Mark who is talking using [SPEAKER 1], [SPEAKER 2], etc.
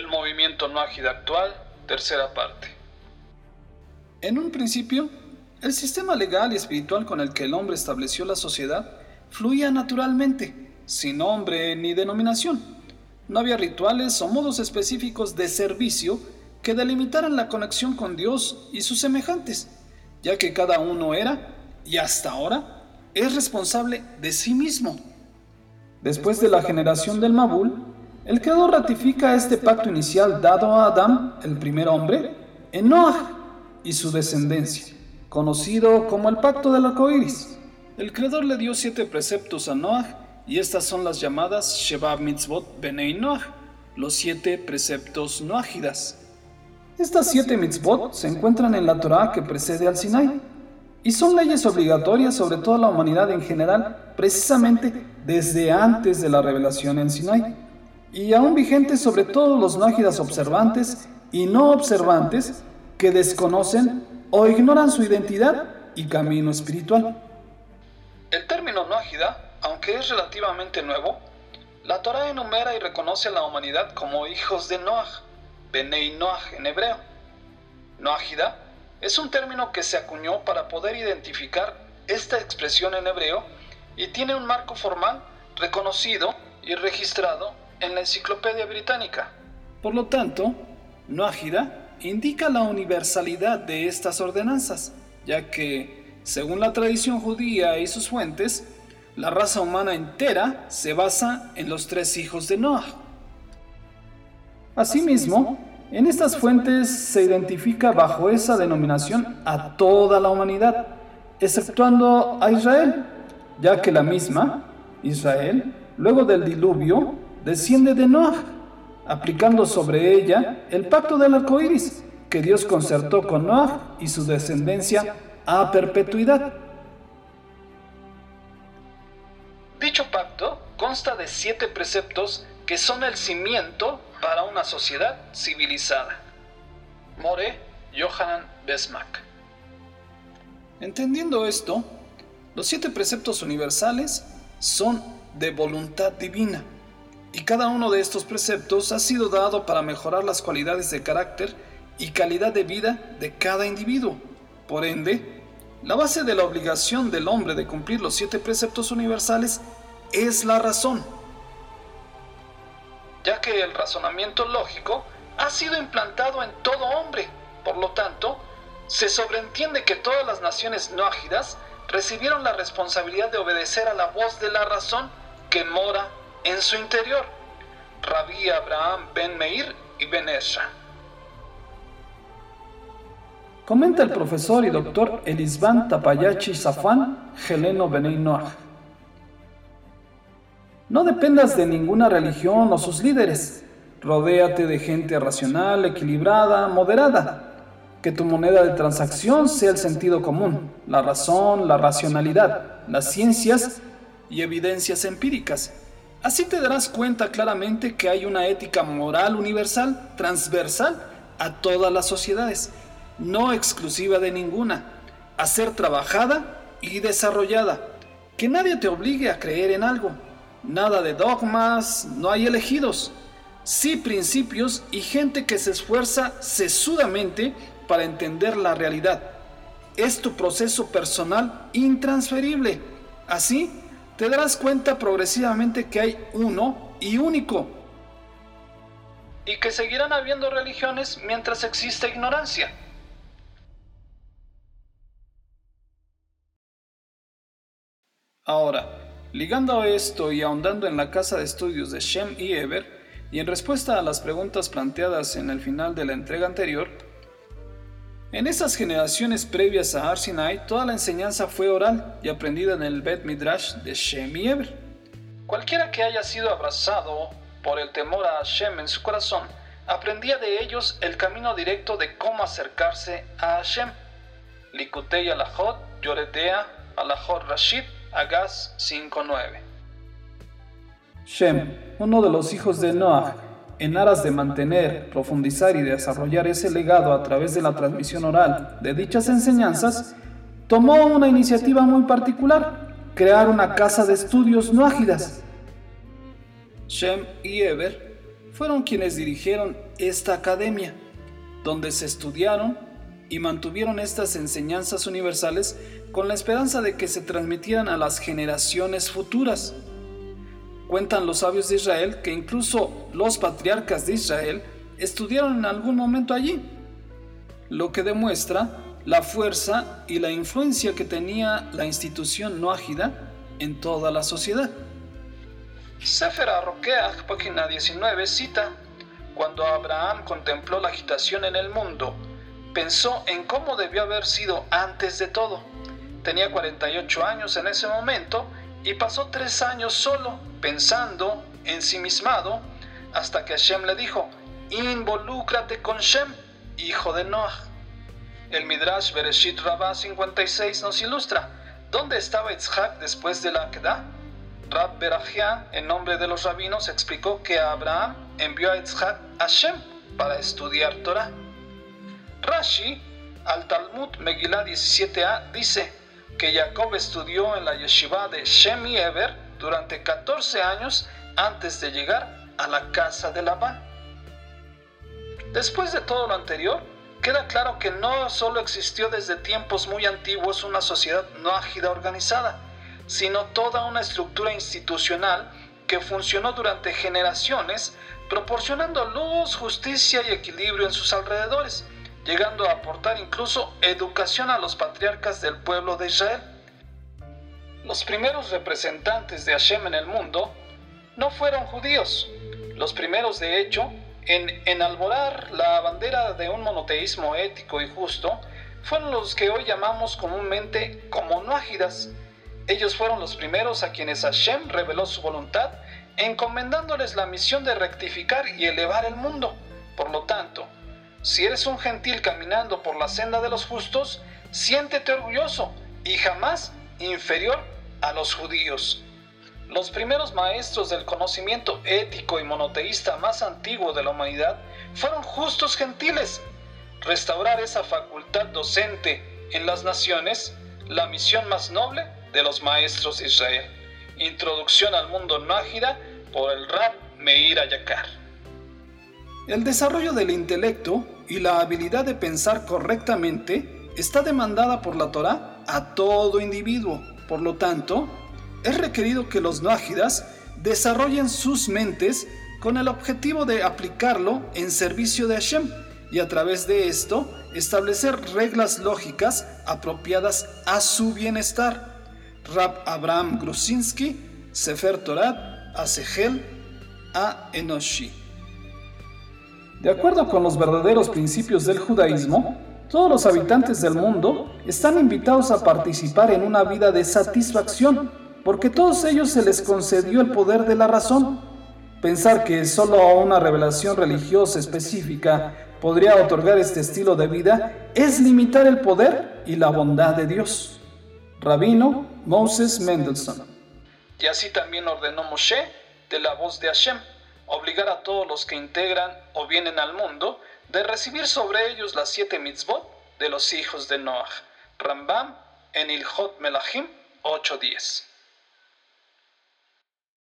[SPEAKER 1] El movimiento Noágida actual, tercera parte.
[SPEAKER 2] En un principio, el sistema legal y espiritual con el que el hombre estableció la sociedad fluía naturalmente, sin nombre ni denominación. No había rituales o modos específicos de servicio que delimitaran la conexión con Dios y sus semejantes, ya que cada uno era, y hasta ahora, es responsable de sí mismo. Después de la generación del Mabul, el Creador ratifica este pacto inicial dado a Adán, el primer hombre, en Noah y su descendencia, conocido como el pacto del arco iris. El Creador le dio siete preceptos a Noah y estas son las llamadas Shebab Mitzvot Benei Noah, los siete preceptos noágidas. Estas siete mitzvot se encuentran en la Torah que precede al Sinai y son leyes obligatorias sobre toda la humanidad en general, precisamente desde antes de la revelación en Sinai, y aún vigentes sobre todos los nágidas observantes y no observantes que desconocen o ignoran su identidad y camino espiritual.
[SPEAKER 1] El término nágida, aunque es relativamente nuevo, la Torah enumera y reconoce a la humanidad como hijos de Noah Benei Noach en hebreo. Noágida es un término que se acuñó para poder identificar esta expresión en hebreo y tiene un marco formal reconocido y registrado en la Enciclopedia Británica.
[SPEAKER 2] Por lo tanto, Noágida indica la universalidad de estas ordenanzas, ya que, según la tradición judía y sus fuentes, la raza humana entera se basa en los tres hijos de Noah. Asimismo, en estas fuentes se identifica bajo esa denominación a toda la humanidad, exceptuando a Israel, ya que la misma, Israel, luego del diluvio, desciende de Noah, aplicando sobre ella el pacto del arco iris que Dios concertó con Noah y su descendencia a perpetuidad.
[SPEAKER 1] Dicho pacto consta de siete preceptos que son el cimiento para una sociedad civilizada. More Johann Besmack.
[SPEAKER 2] Entendiendo esto, los siete preceptos universales son de voluntad divina, y cada uno de estos preceptos ha sido dado para mejorar las cualidades de carácter y calidad de vida de cada individuo. Por ende, la base de la obligación del hombre de cumplir los siete preceptos universales es la razón
[SPEAKER 1] ya que el razonamiento lógico ha sido implantado en todo hombre. Por lo tanto, se sobreentiende que todas las naciones no ágidas recibieron la responsabilidad de obedecer a la voz de la razón que mora en su interior. Rabí Abraham Ben Meir y Ben Ezra.
[SPEAKER 2] Comenta el profesor y doctor Elisban Tapayachi Safan, Heleno Benei. No dependas de ninguna religión o sus líderes. Rodéate de gente racional, equilibrada, moderada. Que tu moneda de transacción sea el sentido común, la razón, la racionalidad, las ciencias y evidencias empíricas. Así te darás cuenta claramente que hay una ética moral universal, transversal a todas las sociedades, no exclusiva de ninguna, a ser trabajada y desarrollada. Que nadie te obligue a creer en algo, Nada de dogmas, no hay elegidos. Sí principios y gente que se esfuerza sesudamente para entender la realidad. Es tu proceso personal intransferible. Así, te darás cuenta progresivamente que hay uno y único.
[SPEAKER 1] Y que seguirán habiendo religiones mientras exista ignorancia.
[SPEAKER 2] Ahora, Ligando a esto y ahondando en la casa de estudios de Shem y Eber, y en respuesta a las preguntas planteadas en el final de la entrega anterior, en esas generaciones previas a Arsinai, toda la enseñanza fue oral y aprendida en el Bet Midrash de Shem y Eber.
[SPEAKER 1] Cualquiera que haya sido abrazado por el temor a Hashem en su corazón, aprendía de ellos el camino directo de cómo acercarse a Hashem. Likutei Alajot, Yoredea, Alajot Rashid, Agas 5.9.
[SPEAKER 2] Shem, uno de los hijos de Noah, en aras de mantener, profundizar y desarrollar ese legado a través de la transmisión oral de dichas enseñanzas, tomó una iniciativa muy particular, crear una casa de estudios noágidas. Shem y Eber fueron quienes dirigieron esta academia, donde se estudiaron y mantuvieron estas enseñanzas universales con la esperanza de que se transmitieran a las generaciones futuras. Cuentan los sabios de Israel que incluso los patriarcas de Israel estudiaron en algún momento allí, lo que demuestra la fuerza y la influencia que tenía la institución noágida en toda la sociedad.
[SPEAKER 1] Sefer Roqueach, página 19, cita, Cuando Abraham contempló la agitación en el mundo, pensó en cómo debió haber sido antes de todo. Tenía 48 años en ese momento y pasó tres años solo, pensando, ensimismado, hasta que Hashem le dijo, involúcrate con Shem, hijo de Noah. El Midrash Bereshit Rabbah 56 nos ilustra, ¿dónde estaba Yitzhak después de la Kedah? Rab Berajian, en nombre de los rabinos, explicó que Abraham envió a Yitzhak a Shem para estudiar Torah. Rashi, al Talmud Megillah 17a, dice que Jacob estudió en la yeshiva de Shem y Eber durante 14 años antes de llegar a la casa de Labán. Después de todo lo anterior, queda claro que no solo existió desde tiempos muy antiguos una sociedad no ágida organizada, sino toda una estructura institucional que funcionó durante generaciones, proporcionando luz, justicia y equilibrio en sus alrededores, llegando a aportar incluso educación a los patriarcas del pueblo de Israel. Los primeros representantes de Hashem en el mundo no fueron judíos. Los primeros, de hecho, en enalborar la bandera de un monoteísmo ético y justo, fueron los que hoy llamamos comúnmente como noágidas. Ellos fueron los primeros a quienes Hashem reveló su voluntad, encomendándoles la misión de rectificar y elevar el mundo. Por lo tanto, si eres un gentil caminando por la senda de los justos, siéntete orgulloso y jamás inferior a los judíos. Los primeros maestros del conocimiento ético y monoteísta más antiguo de la humanidad fueron justos gentiles. Restaurar esa facultad docente en las naciones, la misión más noble de los maestros de Israel. Introducción al mundo nájida por el Rab Meir Ayakar.
[SPEAKER 2] El desarrollo del intelecto y la habilidad de pensar correctamente está demandada por la Torah a todo individuo. Por lo tanto, es requerido que los nájidas desarrollen sus mentes con el objetivo de aplicarlo en servicio de Hashem y a través de esto establecer reglas lógicas apropiadas a su bienestar. Rab Abraham Grusinski, Sefer Torah, Asegel, A. Enoshi. De acuerdo con los verdaderos principios del judaísmo, todos los habitantes del mundo están invitados a participar en una vida de satisfacción, porque a todos ellos se les concedió el poder de la razón. Pensar que solo una revelación religiosa específica podría otorgar este estilo de vida es limitar el poder y la bondad de Dios. Rabino Moses Mendelssohn.
[SPEAKER 1] Y así también ordenó Moshe de la voz de Hashem obligar a todos los que integran o vienen al mundo de recibir sobre ellos las siete mitzvot de los hijos de Noah. Rambam en Ilhot Melahim 8.10.